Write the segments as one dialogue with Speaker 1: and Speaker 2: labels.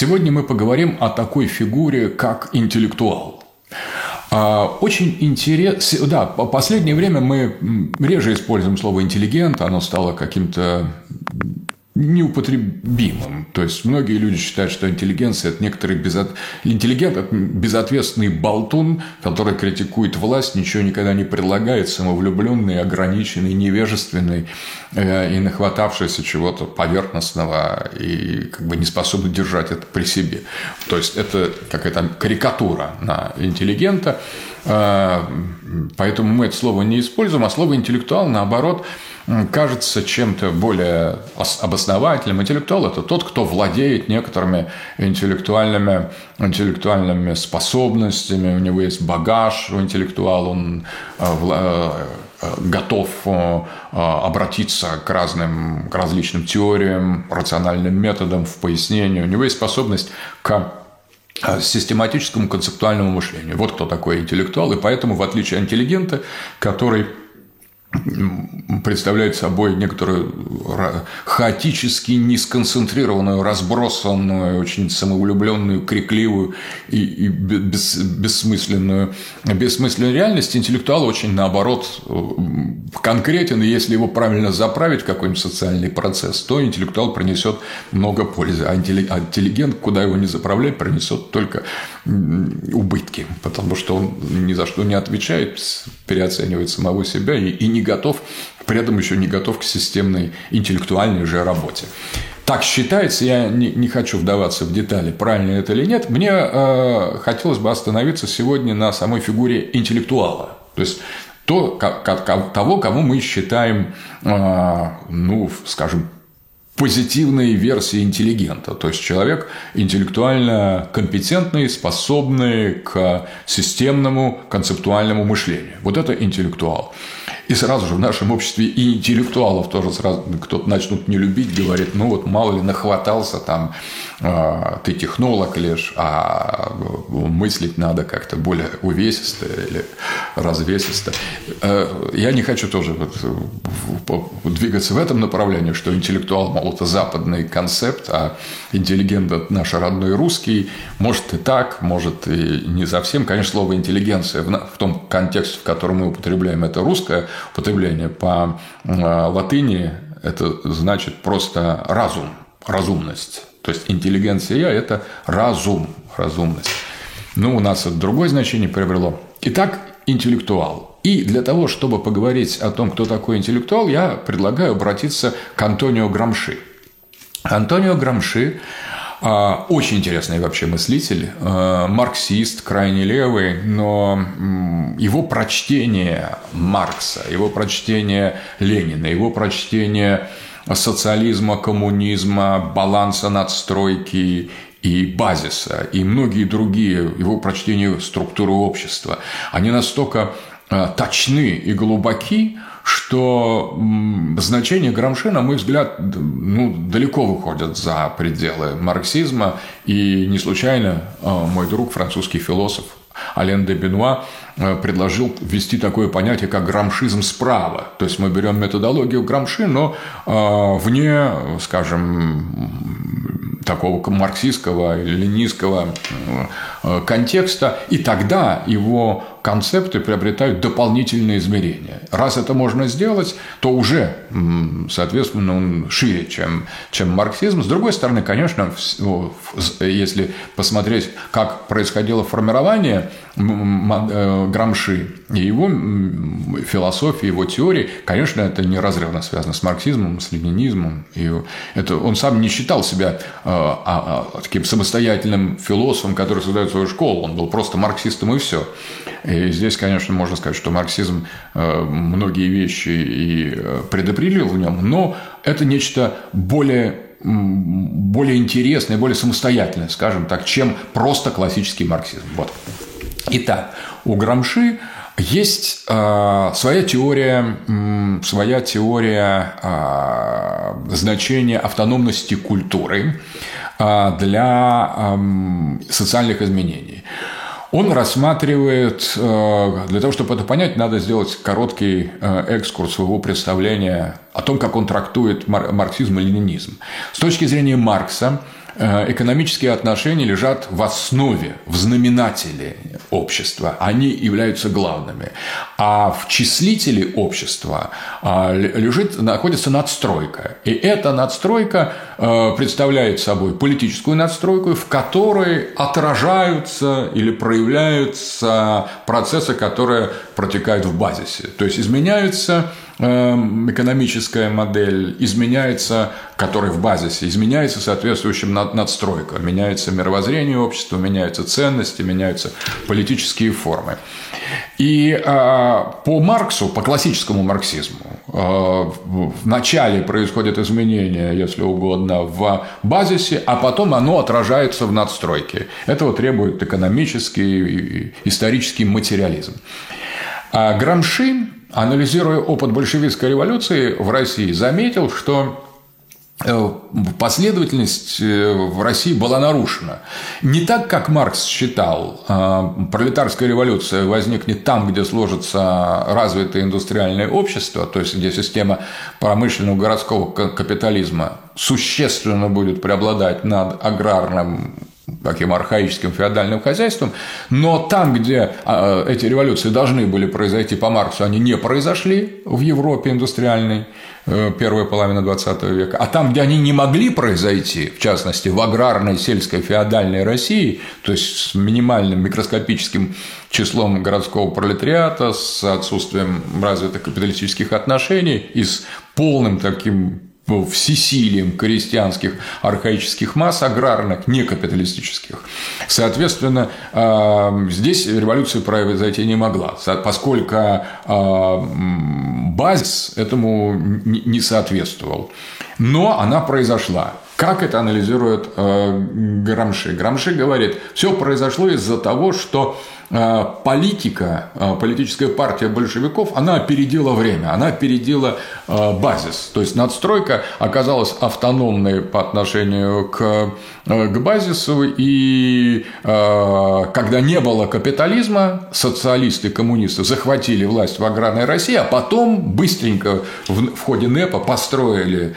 Speaker 1: Сегодня мы поговорим о такой фигуре, как интеллектуал. А, очень интересно, да, в последнее время мы реже используем слово интеллигент, оно стало каким-то неупотребимым. То есть многие люди считают, что интеллигенция – это некоторый безот... интеллигент – безответственный болтун, который критикует власть, ничего никогда не предлагает, самовлюбленный, ограниченный, невежественный э, и нахватавшийся чего-то поверхностного и как бы не способный держать это при себе. То есть это какая-то карикатура на интеллигента, поэтому мы это слово не используем, а слово интеллектуал, наоборот, кажется чем-то более обосновательным. Интеллектуал – это тот, кто владеет некоторыми интеллектуальными, интеллектуальными способностями, у него есть багаж у интеллектуала, он э, э, готов обратиться к разным, к различным теориям, рациональным методам в пояснении. У него есть способность к систематическому концептуальному мышлению. Вот кто такой интеллектуал. И поэтому, в отличие от интеллигента, который представляет собой некоторую хаотически несконцентрированную, разбросанную, очень самовлюбленную, крикливую и, и бес, бессмысленную, бессмысленную реальность. Интеллектуал очень, наоборот, конкретен, и если его правильно заправить в какой-нибудь социальный процесс, то интеллектуал принесет много пользы, а, а интеллигент, куда его не заправлять, принесет только убытки, потому что он ни за что не отвечает, переоценивает самого себя и, и не готов, при этом еще не готов к системной интеллектуальной же работе. Так считается, я не, не хочу вдаваться в детали, правильно это или нет. Мне э, хотелось бы остановиться сегодня на самой фигуре интеллектуала. То есть то, того, кого мы считаем, э, ну, скажем, позитивной версии интеллигента. То есть человек интеллектуально компетентный, способный к системному концептуальному мышлению. Вот это интеллектуал. И сразу же в нашем обществе и интеллектуалов тоже сразу кто-то начнут не любить, говорит, ну вот мало ли нахватался там, э, ты технолог лишь, а мыслить надо как-то более увесисто или развесисто. Э, я не хочу тоже вот двигаться в этом направлении, что интеллектуал, мол, это западный концепт, а интеллигент – это наш родной русский. Может и так, может и не совсем. Конечно, слово «интеллигенция» в том контексте, в котором мы употребляем, это русское употребление. По э, латыни это значит просто разум, разумность. То есть интеллигенция – это разум, разумность. Ну, у нас это другое значение приобрело. Итак, интеллектуал. И для того, чтобы поговорить о том, кто такой интеллектуал, я предлагаю обратиться к Антонио Грамши. Антонио Грамши очень интересный вообще мыслитель, а, марксист, крайне левый, но его прочтение Маркса, его прочтение Ленина, его прочтение социализма, коммунизма, баланса надстройки и базиса, и многие другие, его прочтение структуры общества, они настолько а, точны и глубоки, что значение Грамши, на мой взгляд, ну, далеко выходят за пределы марксизма. И не случайно а, мой друг, французский философ Ален де Бенуа предложил ввести такое понятие, как грамшизм справа. То есть мы берем методологию Грамши, но вне, скажем, такого марксистского или ленинского контекста, и тогда его концепты приобретают дополнительные измерения. Раз это можно сделать, то уже, соответственно, он шире, чем, чем марксизм. С другой стороны, конечно, если посмотреть, как происходило формирование э, Грамши и его философии, его теории, конечно, это неразрывно связано с марксизмом, с ленинизмом. И это, он сам не считал себя э, а, а, таким самостоятельным философом, который создает свою школу. Он был просто марксистом и все. И здесь, конечно, можно сказать, что марксизм э, многие вещи и э, предопределил в нем, но это нечто более более интересное, более самостоятельное, скажем так, чем просто классический марксизм. Вот. Итак, у Грамши есть э, своя теория, э, своя теория э, значения автономности культуры э, для э, социальных изменений. Он рассматривает, э, для того, чтобы это понять, надо сделать короткий э, экскурс своего представления о том, как он трактует марксизм и ленинизм. С точки зрения Маркса, экономические отношения лежат в основе, в знаменателе общества. Они являются главными. А в числителе общества а, лежит, находится надстройка. И эта надстройка э, представляет собой политическую надстройку, в которой отражаются или проявляются процессы, которые протекают в базисе. То есть изменяются экономическая модель изменяется, которая в базисе, изменяется соответствующим надстройка, меняется мировоззрение общества, меняются ценности, меняются политические формы. И а, по Марксу, по классическому марксизму, а, вначале происходит изменение, если угодно, в базисе, а потом оно отражается в надстройке. Этого требует экономический, исторический материализм. А Грамши анализируя опыт большевистской революции в России, заметил, что э, последовательность э, в России была нарушена. Не так, как Маркс считал, э, пролетарская революция возникнет там, где сложится развитое индустриальное общество, то есть где система промышленного городского капитализма существенно будет преобладать над аграрным таким архаическим феодальным хозяйством, но там, где а, эти революции должны были произойти по Марксу, они не произошли в Европе индустриальной, э, первая половина XX века, а там, где они не могли произойти, в частности, в аграрной, сельской, феодальной России, то есть с минимальным микроскопическим числом городского пролетариата, с отсутствием развитых капиталистических отношений и с полным таким всесилием крестьянских архаических масс, аграрных, не капиталистических. Соответственно, а, здесь революция произойти не могла, поскольку а, базис этому не соответствовал. Но она произошла. Как это анализирует а, Грамши? Грамши говорит, все произошло из-за того, что политика, э, политическая партия большевиков, она опередила время, она опередила э, базис. То есть надстройка оказалась автономной по отношению к, к базису, и когда не было капитализма, социалисты коммунисты захватили власть в аграрной России, а потом быстренько в, в ходе НЭПа построили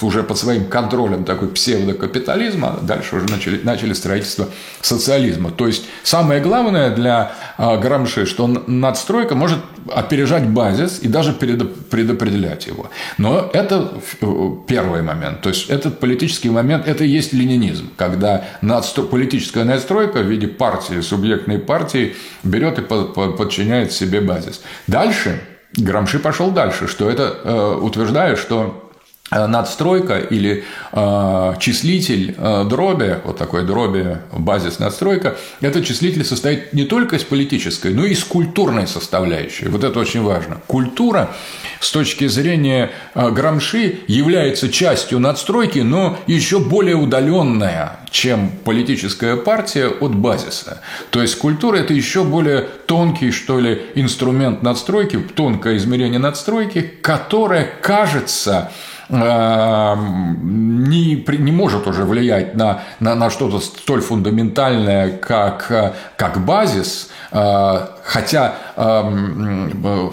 Speaker 1: уже под своим контролем такой псевдокапитализм, а дальше уже начали, начали строительство социализма. То есть самое главное главное для а, Грамши, что надстройка может опережать базис и даже предопределять его. Но это э, первый момент. То есть этот политический момент – это и есть ленинизм, когда надстро... политическая надстройка в виде партии, субъектной партии берет и подчиняет себе базис. Дальше Грамши пошел дальше, что это э, утверждает, что надстройка или э, числитель э, дроби, вот такой дроби, базис надстройка, этот числитель состоит не только из политической, но и из культурной составляющей. Вот это очень важно. Культура с точки зрения э, Грамши является частью надстройки, но еще более удаленная, чем политическая партия от базиса. То есть культура – это еще более тонкий, что ли, инструмент надстройки, тонкое измерение надстройки, которое кажется не, не может уже влиять на, на, на что-то столь фундаментальное, как, как базис, э, хотя эм,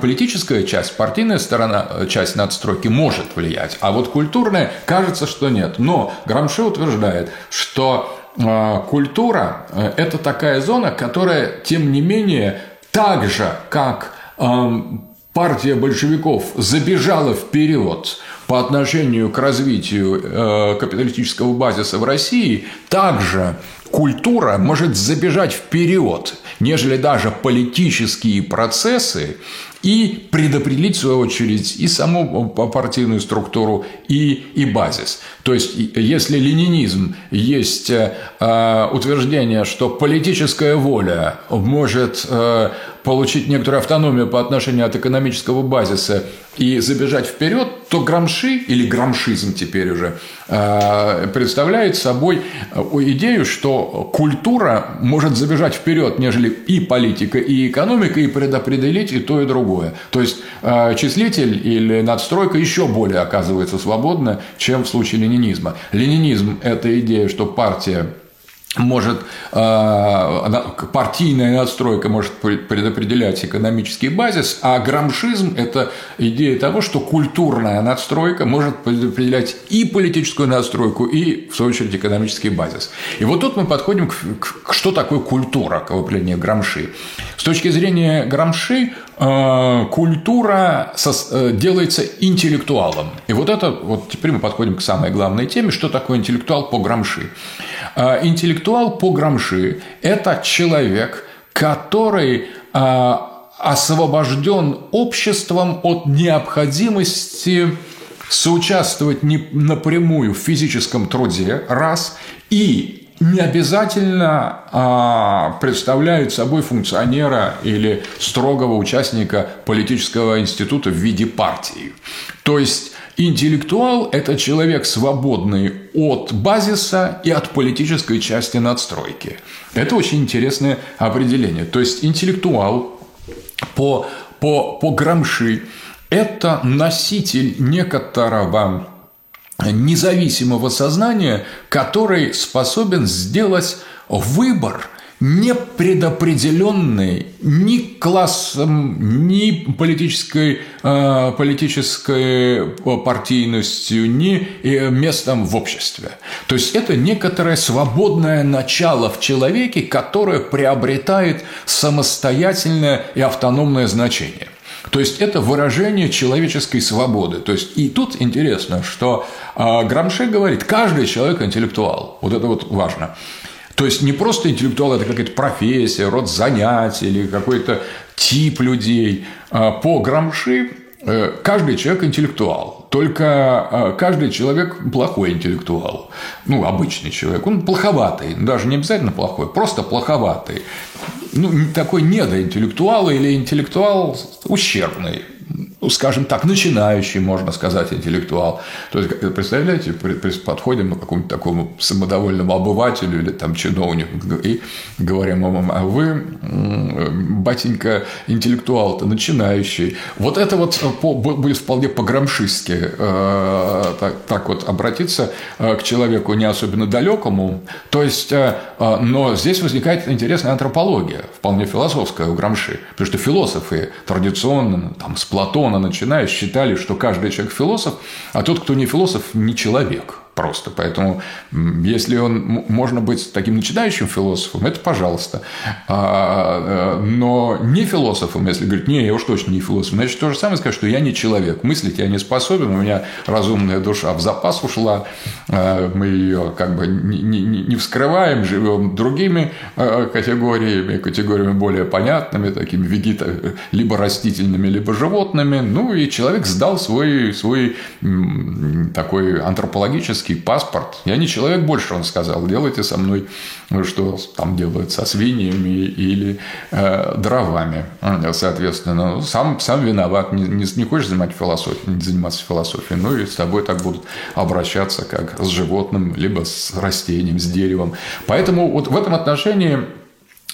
Speaker 1: политическая часть, партийная сторона, часть надстройки может влиять, а вот культурная кажется, что нет. Но Грамши утверждает, что э, культура э, – это такая зона, которая, тем не менее, так же, как эм, партия большевиков забежала вперед по отношению к развитию э, капиталистического базиса в России, также культура может забежать вперед, нежели даже политические процессы, и предопределить, в свою очередь, и саму партийную структуру, и, и базис. То есть, если ленинизм есть э, утверждение, что политическая воля может э, получить некоторую автономию по отношению от экономического базиса и забежать вперед, то грамши или грамшизм теперь уже э, представляет собой э, идею, что культура может забежать вперед, нежели и политика, и экономика, и предопределить и то, и другое. То есть э, числитель или надстройка еще более оказывается свободна, чем в случае ленинизма. Ленинизм – это идея, что партия может э, партийная надстройка может предопределять экономический базис, а грамшизм – это идея того, что культурная надстройка может предопределять и политическую надстройку, и, в свою очередь, экономический базис. И вот тут мы подходим к, к что такое культура, к определению Грамши. С точки зрения Грамши, культура э, делается интеллектуалом. И вот это, вот теперь мы подходим к самой главной теме, что такое интеллектуал по Грамши. А, интеллектуал по Грамши – это человек, который освобожден обществом от необходимости соучаствовать напрямую в физическом труде, раз, и не обязательно а, представляют собой функционера или строгого участника политического института в виде партии. То есть Интеллектуал – это человек, свободный от базиса и от политической части надстройки. Это очень интересное определение. То есть интеллектуал по, по, по Грамши – это носитель некоторого независимого сознания, который способен сделать выбор – не предопределенный ни классом, ни политической, э, политической партийностью, ни э, местом в обществе. То есть это некоторое свободное начало в человеке, которое приобретает самостоятельное и автономное значение. То есть это выражение человеческой свободы. То есть и тут интересно, что э, Грамше говорит, каждый человек интеллектуал. Вот это вот важно. То есть не просто интеллектуал, это какая-то профессия, род занятий или какой-то тип людей. А по Грамши э, каждый человек интеллектуал. Только э, каждый человек плохой интеллектуал. Ну, обычный человек. Он плоховатый. Даже не обязательно плохой, просто плоховатый. Ну, такой недоинтеллектуал или интеллектуал ущербный ну, скажем так, начинающий, можно сказать, интеллектуал. То есть, представляете, подходим к какому-то такому самодовольному обывателю или там чиновнику и говорим ему, а вы, батенька, интеллектуал-то начинающий. Вот это вот будет вполне по-грамшистски э, так, так вот обратиться э, к человеку не особенно далекому. То есть, э, но здесь возникает интересная антропология, вполне философская у Грамши. Потому что философы традиционно, там, с Платона начиная, считали, что каждый человек философ, а тот, кто не философ, не человек просто. Поэтому, если он можно быть таким начинающим философом, это пожалуйста. А, э, но не философом, если говорить, не, я уж точно не философ, значит, то же самое сказать, что я не человек. Мыслить я не способен, у меня разумная душа в запас ушла, а, мы ее как бы не вскрываем, живем другими э, категориями, категориями более понятными, такими вегета, либо растительными, либо животными. Ну, и человек сдал свой, свой такой антропологический медицинский паспорт. Я не человек больше, он сказал, делайте со мной, ну, что там делают со свиньями или э, дровами. Соответственно, сам, сам виноват, не, не, не хочешь занимать философией, не заниматься философией, ну и с тобой так будут обращаться, как с животным, либо с растением, с деревом. Поэтому вот в этом отношении э, э,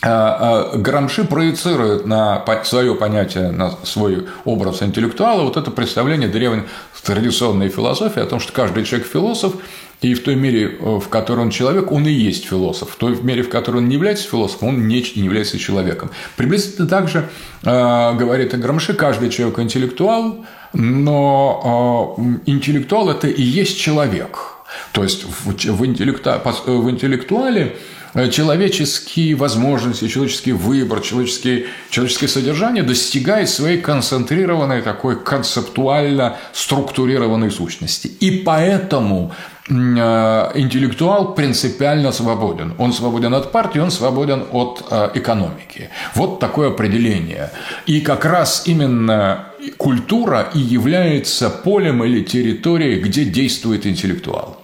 Speaker 1: Грамши проецирует на свое понятие, на свой образ интеллектуала вот это представление древней традиционной философии о том, что каждый человек философ, и в той мере, э, в которой он человек, он и есть философ. В той мере, в которой он не является философом, он не является человеком. Приблизительно так же, э, говорит Грамши, каждый человек интеллектуал, но э, интеллектуал – это и есть человек. То есть в интеллектуале Э, человеческие возможности, человеческий выбор, человеческие, человеческое содержание достигает своей концентрированной такой концептуально структурированной сущности. И поэтому э, интеллектуал принципиально свободен. Он свободен от партии, он свободен от э, экономики. Вот такое определение. И как раз именно культура и является полем или территорией, где действует интеллектуал.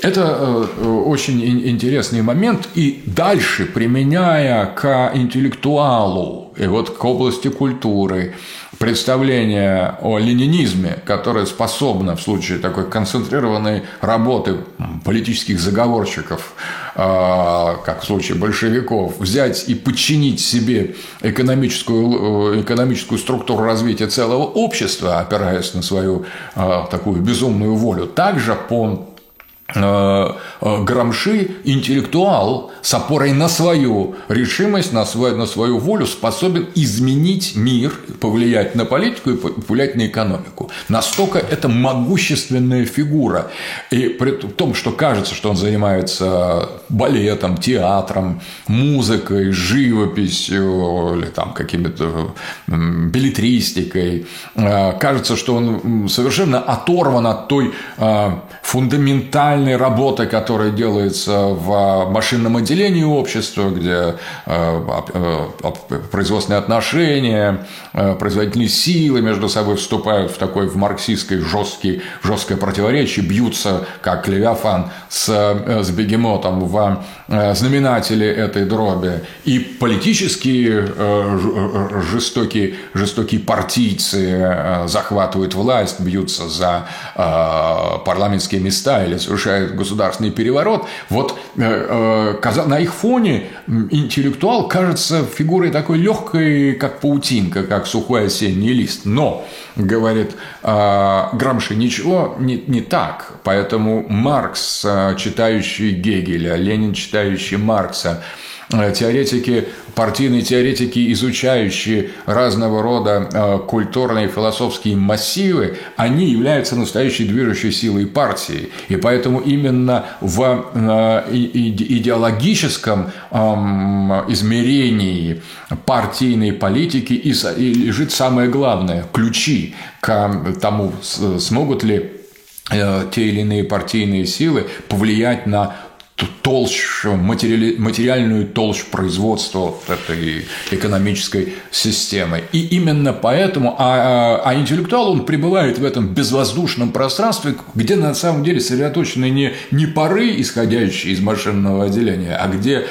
Speaker 1: Это э, очень интересный момент. И дальше, применяя к интеллектуалу и вот к области культуры представление о ленинизме, которое способно в случае такой концентрированной работы политических заговорщиков, э, как в случае большевиков, взять и подчинить себе экономическую, э, экономическую структуру развития целого общества, опираясь на свою такую безумную волю, также по Грамши – интеллектуал с опорой на свою решимость, на свою, на свою волю способен изменить мир, повлиять на политику и повлиять на экономику. Настолько это могущественная фигура. И при том, что кажется, что он занимается балетом, театром, музыкой, живописью или там какими-то билетристикой, э, кажется, что он совершенно оторван от той э, фундаментальной работы, которая делается в машинном отделении общества, где э, производственные отношения, производительные силы между собой вступают в такой в марксистской жесткий, жесткое противоречие, бьются, как Левиафан с, с бегемотом в знаменателе этой дроби. И политические жестокие, жестокие партийцы захватывают власть, бьются за парламентские места или совершают государственный переворот, вот э, э, на их фоне интеллектуал кажется фигурой такой легкой, как паутинка, как сухой осенний лист. Но, говорит э, Грамши, ничего не, не так. Поэтому Маркс, читающий Гегеля, Ленин, читающий Маркса, Э, теоретики, партийные теоретики, изучающие разного рода э, культурные и философские массивы, они являются настоящей движущей силой партии. И поэтому именно в э, идеологическом измерении партийной политики и лежит самое главное – ключи к тому, смогут ли те или иные партийные силы повлиять на толщ, материали, материальную толщу производства вот этой экономической системы. И именно поэтому, а, а, а интеллектуал, он пребывает в этом безвоздушном пространстве, где на самом деле сосредоточены не, не пары, исходящие из машинного отделения, а где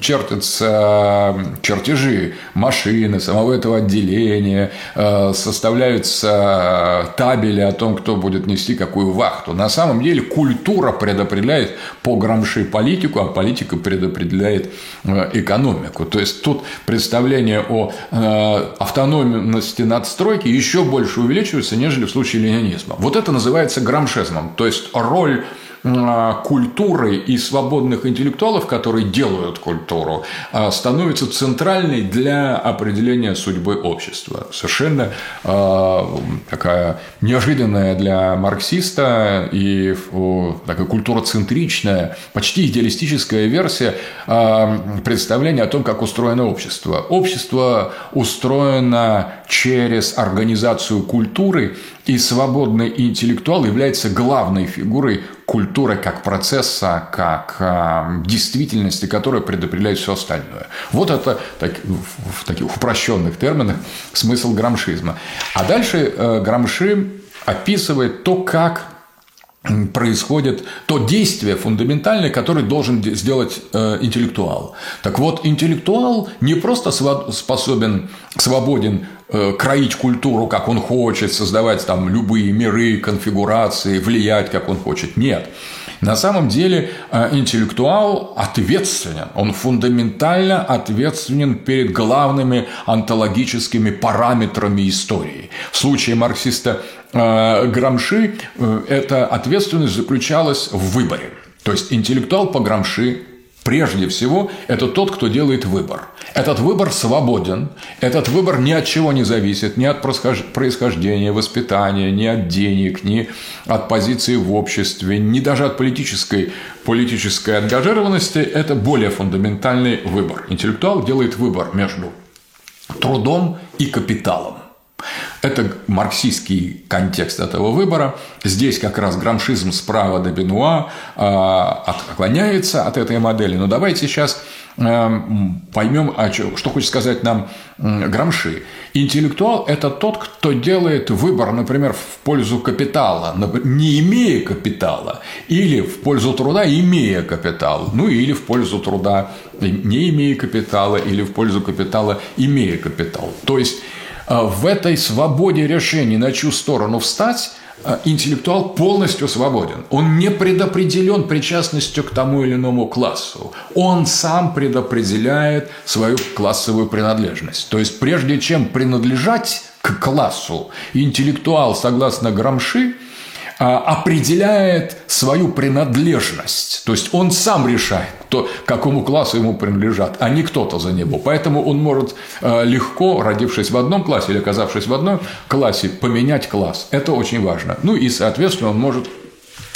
Speaker 1: чертятся чертежи машины, самого этого отделения, э, составляются табели о том, кто будет нести какую вахту. На самом деле культура предопределяет по грамши политику, а политика предопределяет э, экономику. То есть тут представление о э, автономности надстройки еще больше увеличивается, нежели в случае ленинизма. Вот это называется грамшизмом. То есть роль культуры и свободных интеллектуалов, которые делают культуру, а, становится центральной для определения судьбы общества. Совершенно а, такая неожиданная для марксиста и такая культуроцентричная, почти идеалистическая версия представления о том, как устроено общество. Общество устроено через организацию культуры, и свободный интеллектуал является главной фигурой культуры как процесса, как э, действительности, которая предопределяет все остальное. Вот это так, в таких упрощенных терминах смысл грамшизма. А дальше э, Грамши описывает то, как происходит то действие фундаментальное, которое должен сделать э, интеллектуал. Так вот, интеллектуал не просто способен, свободен кроить культуру, как он хочет, создавать там любые миры, конфигурации, влиять, как он хочет. Нет. На самом деле э, интеллектуал ответственен, он фундаментально ответственен перед главными онтологическими параметрами истории. В случае марксиста э, Грамши э, эта ответственность заключалась в выборе. То есть интеллектуал по Грамши Прежде всего, это тот, кто делает выбор. Этот выбор свободен, этот выбор ни от чего не зависит, ни от происхождения, воспитания, ни от денег, ни от позиции в обществе, ни даже от политической, политической ангажированности. Это более фундаментальный выбор. Интеллектуал делает выбор между трудом и капиталом. Это марксистский контекст этого выбора. Здесь как раз грамшизм справа до Бенуа а, отклоняется от этой модели. Но давайте сейчас эм, поймем, что хочет сказать нам Грамши. Интеллектуал – это тот, кто делает выбор, например, в пользу капитала, не имея капитала, или в пользу труда, имея капитал, ну или в пользу труда, не имея капитала, или в пользу капитала, имея капитал. То есть в этой свободе решений, на чью сторону встать, а, интеллектуал полностью свободен. Он не предопределен причастностью к тому или иному классу. Он сам предопределяет свою классовую принадлежность. То есть, прежде чем принадлежать к классу, интеллектуал, согласно Грамши, а, определяет свою принадлежность. То есть он сам решает, кто, какому классу ему принадлежат, а не кто-то за него. Поэтому он может а, легко, родившись в одном классе или оказавшись в одном классе, поменять класс. Это очень важно. Ну и, соответственно, он может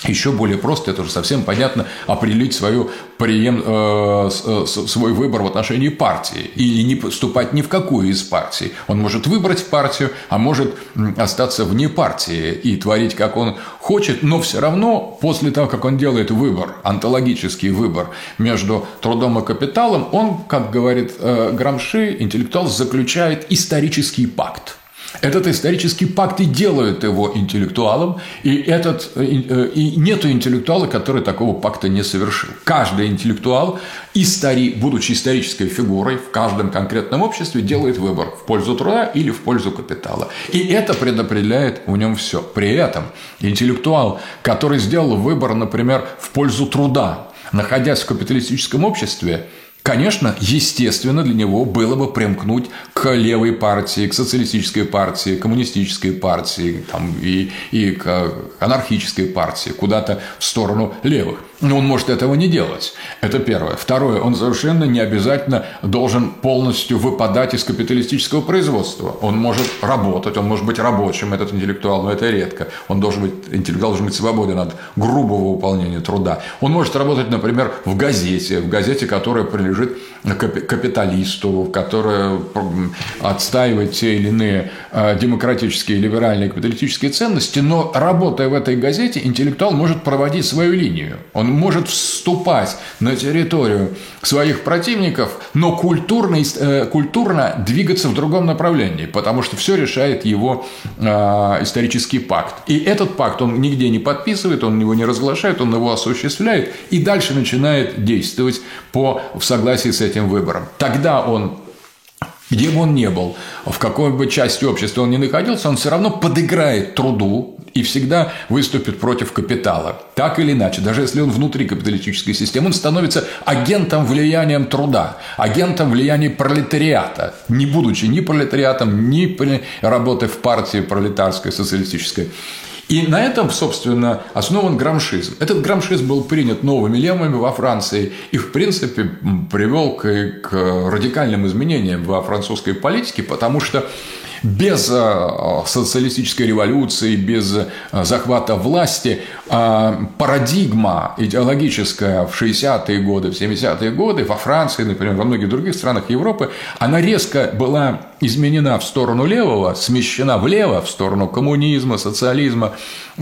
Speaker 1: еще более просто, это уже совсем понятно, определить свою преем, э, э свой выбор в отношении партии. Или не поступать ни в какую из партий. Он может выбрать партию, а может остаться вне партии и творить, как он хочет, но все равно после того, как он делает выбор, онтологический выбор между трудом и капиталом, он, как говорит э, Грамши, интеллектуал заключает исторический пакт – этот исторический пакт и делает его интеллектуалом, и, этот, э, э, и нету интеллектуала, который такого пакта не совершил. Каждый интеллектуал, истори, будучи исторической фигурой в каждом конкретном обществе, делает выбор в пользу труда или в пользу капитала. И это предопределяет в нем все. При этом интеллектуал, который сделал выбор, например, в пользу труда, находясь в капиталистическом обществе, Конечно, естественно, для него было бы примкнуть к левой партии, к социалистической партии, коммунистической партии там, и, и к анархической партии, куда-то в сторону левых. Но он может этого не делать. Это первое. Второе. Он совершенно не обязательно должен полностью выпадать из капиталистического производства. Он может работать, он может быть рабочим, этот интеллектуал, но это редко. Он должен быть, интеллектуал должен быть свободен от грубого выполнения труда. Он может работать, например, в газете, в газете, которая принадлежит капиталисту, которая отстаивает те или иные э, демократические, либеральные, капиталистические ценности, но работая в этой газете, интеллектуал может проводить свою линию. Он может вступать на территорию своих противников, но культурно, э, культурно двигаться в другом направлении, потому что все решает его э, исторический пакт. И этот пакт он нигде не подписывает, он его не разглашает, он его осуществляет и дальше начинает действовать по, в согласии с этим выбором. Тогда он где бы он ни был, в какой бы части общества он ни находился, он все равно подыграет труду и всегда выступит против капитала. Так или иначе, даже если он внутри капиталистической системы, он становится агентом влиянием труда, агентом влияния пролетариата, не будучи ни пролетариатом, ни работой в партии пролетарской, социалистической. И на этом, собственно, основан грамшизм. Этот грамшизм был принят новыми левыми во Франции и, в принципе, привел к, к радикальным изменениям во французской политике, потому что без э, социалистической революции, без э, захвата власти э, парадигма идеологическая в 60-е годы, в 70-е годы во Франции, например, во многих других странах Европы, она резко была изменена в сторону левого, смещена влево, в сторону коммунизма, социализма,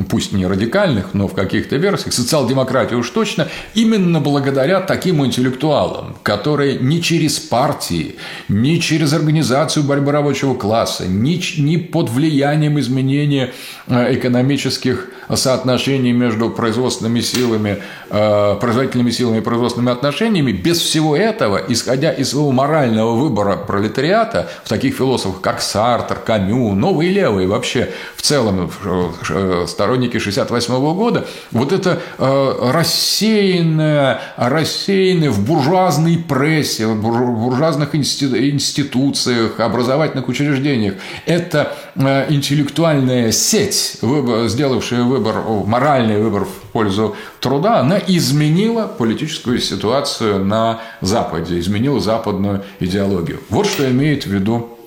Speaker 1: пусть не радикальных, но в каких-то версиях, социал-демократии уж точно, именно благодаря таким интеллектуалам, которые не через партии, не через организацию борьбы рабочего класса, ни, ни под влиянием изменения э, экономических соотношений между производственными силами, э, производительными силами и производственными отношениями, без всего этого, исходя из своего морального выбора пролетариата, в таких философах, как Сартер, Камю, новые левые вообще в целом э, сторонники 68 года, вот это рассеянное, рассеянное в буржуазной прессе, в буржуазных институциях, образовательных учреждениях. Это э, интеллектуальная сеть, сделавшая выбор, моральный выбор в пользу труда, она изменила политическую ситуацию на Западе, изменила западную идеологию. Вот что имеет в виду э,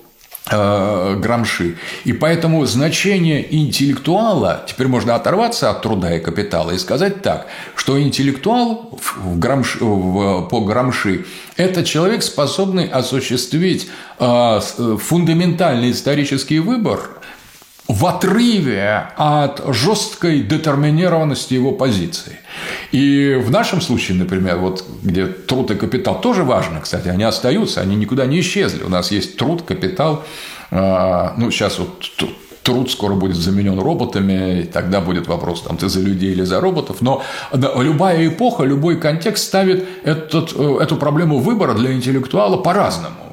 Speaker 1: Грамши. И поэтому значение интеллектуала, теперь можно оторваться от труда и капитала и сказать так, что интеллектуал в Грамши, в, по Грамши – это человек, способный осуществить э, фундаментальный исторический выбор в отрыве от жесткой детерминированности его позиции. И в нашем случае, например, вот где труд и капитал тоже важно, кстати, они остаются, они никуда не исчезли. У нас есть труд, капитал, а, ну, сейчас вот труд скоро будет заменен роботами, и тогда будет вопрос, там, ты за людей или за роботов. Но любая эпоха, любой контекст ставит этот, э, эту проблему выбора для интеллектуала по-разному.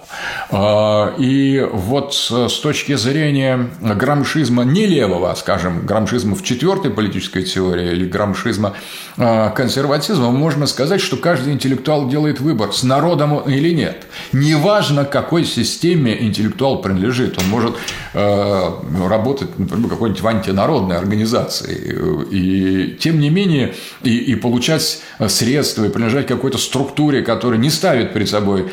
Speaker 1: А, и вот с точки зрения грамшизма не левого, скажем, грамшизма в четвертой политической теории или грамшизма а, консерватизма, можно сказать, что каждый интеллектуал делает выбор, с народом или нет. Неважно, какой системе интеллектуал принадлежит. Он может а, работать, например, какой-нибудь в антинародной организации. И тем не менее, и, и получать средства, и принадлежать какой-то структуре, которая не ставит перед собой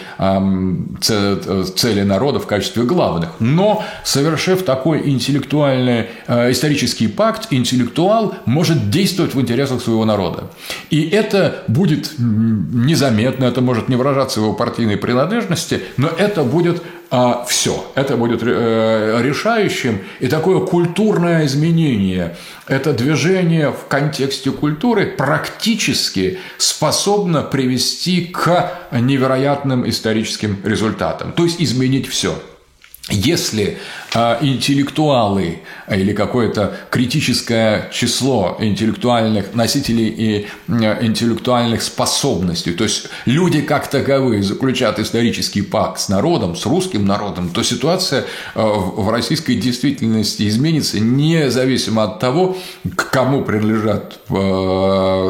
Speaker 1: цели народа в качестве главных. Но, совершив такой интеллектуальный э, исторический пакт, интеллектуал может действовать в интересах своего народа. И это будет незаметно, это может не выражаться его партийной принадлежности, но это будет а, все. Это будет э, решающим. И такое культурное изменение, это движение в контексте культуры практически способно привести к невероятным историческим результатам. То есть изменить все. Если э, интеллектуалы или какое-то критическое число интеллектуальных носителей и э, интеллектуальных способностей, то есть люди как таковые заключат исторический пакт с народом, с русским народом, то ситуация э, в российской действительности изменится независимо от того, к кому принадлежат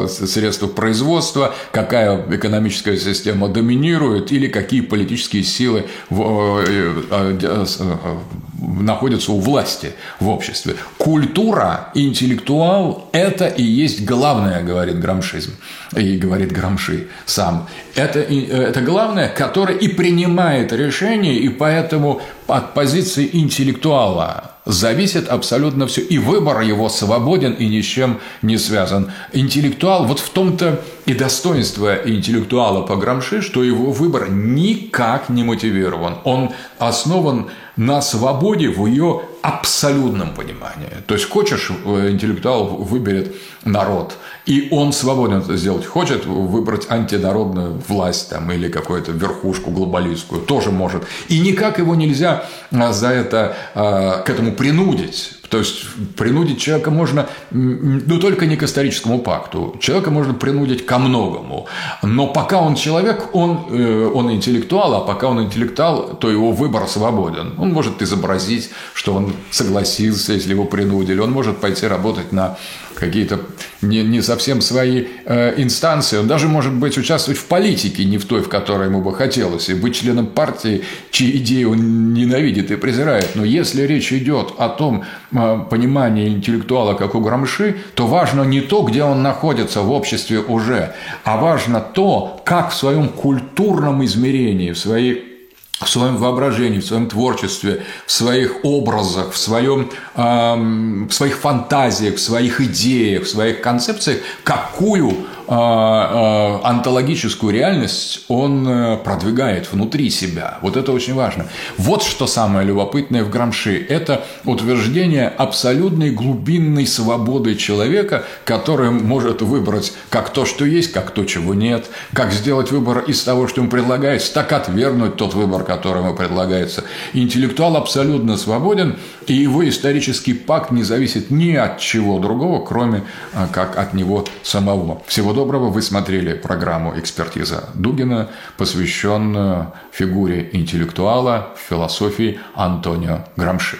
Speaker 1: средства производства, какая экономическая система доминирует или какие политические силы Э, находятся у власти в обществе. Культура, интеллектуал – это и есть главное, говорит Грамшизм, и говорит Грамши сам. Это, э, это главное, которое и принимает решение, и поэтому от позиции интеллектуала зависит абсолютно все. И выбор его свободен и ни с чем не связан. Интеллектуал, вот в том-то и достоинство интеллектуала по Грамши, что его выбор никак не мотивирован. Он основан на свободе в ее абсолютном понимании. То есть, хочешь, э, интеллектуал выберет народ, и он свободен это сделать. Хочет выбрать антинародную власть там, или какую-то верхушку глобалистскую, тоже может. И никак его нельзя а, за это, а, к этому принудить. То есть принудить человека можно, ну только не к историческому пакту, человека можно принудить ко многому. Но пока он человек, он, э, он интеллектуал, а пока он интеллектуал, то его выбор свободен. Он может изобразить, что он согласился, если его принудили, он может пойти работать на какие-то не, не совсем свои э, инстанции. Он даже может быть участвовать в политике, не в той, в которой ему бы хотелось, и быть членом партии, чьи идеи он ненавидит и презирает. Но если речь идет о том э, понимании интеллектуала, как у Грамши, то важно не то, где он находится в обществе уже, а важно то, как в своем культурном измерении, в своей в своем воображении, в своем творчестве, в своих образах, в, своем, э, в своих фантазиях, в своих идеях, в своих концепциях, какую антологическую реальность он э, продвигает внутри себя. Вот это очень важно. Вот что самое любопытное в Грамши. Это утверждение абсолютной глубинной свободы человека, который может выбрать как то, что есть, как то, чего нет, как сделать выбор из того, что ему предлагается, так отвергнуть тот выбор, который ему предлагается. Интеллектуал абсолютно свободен, и его исторический пакт не зависит ни от чего другого, кроме а, как от него самого. Всего доброго. Вы смотрели программу «Экспертиза Дугина», посвященную фигуре интеллектуала в философии Антонио Грамши.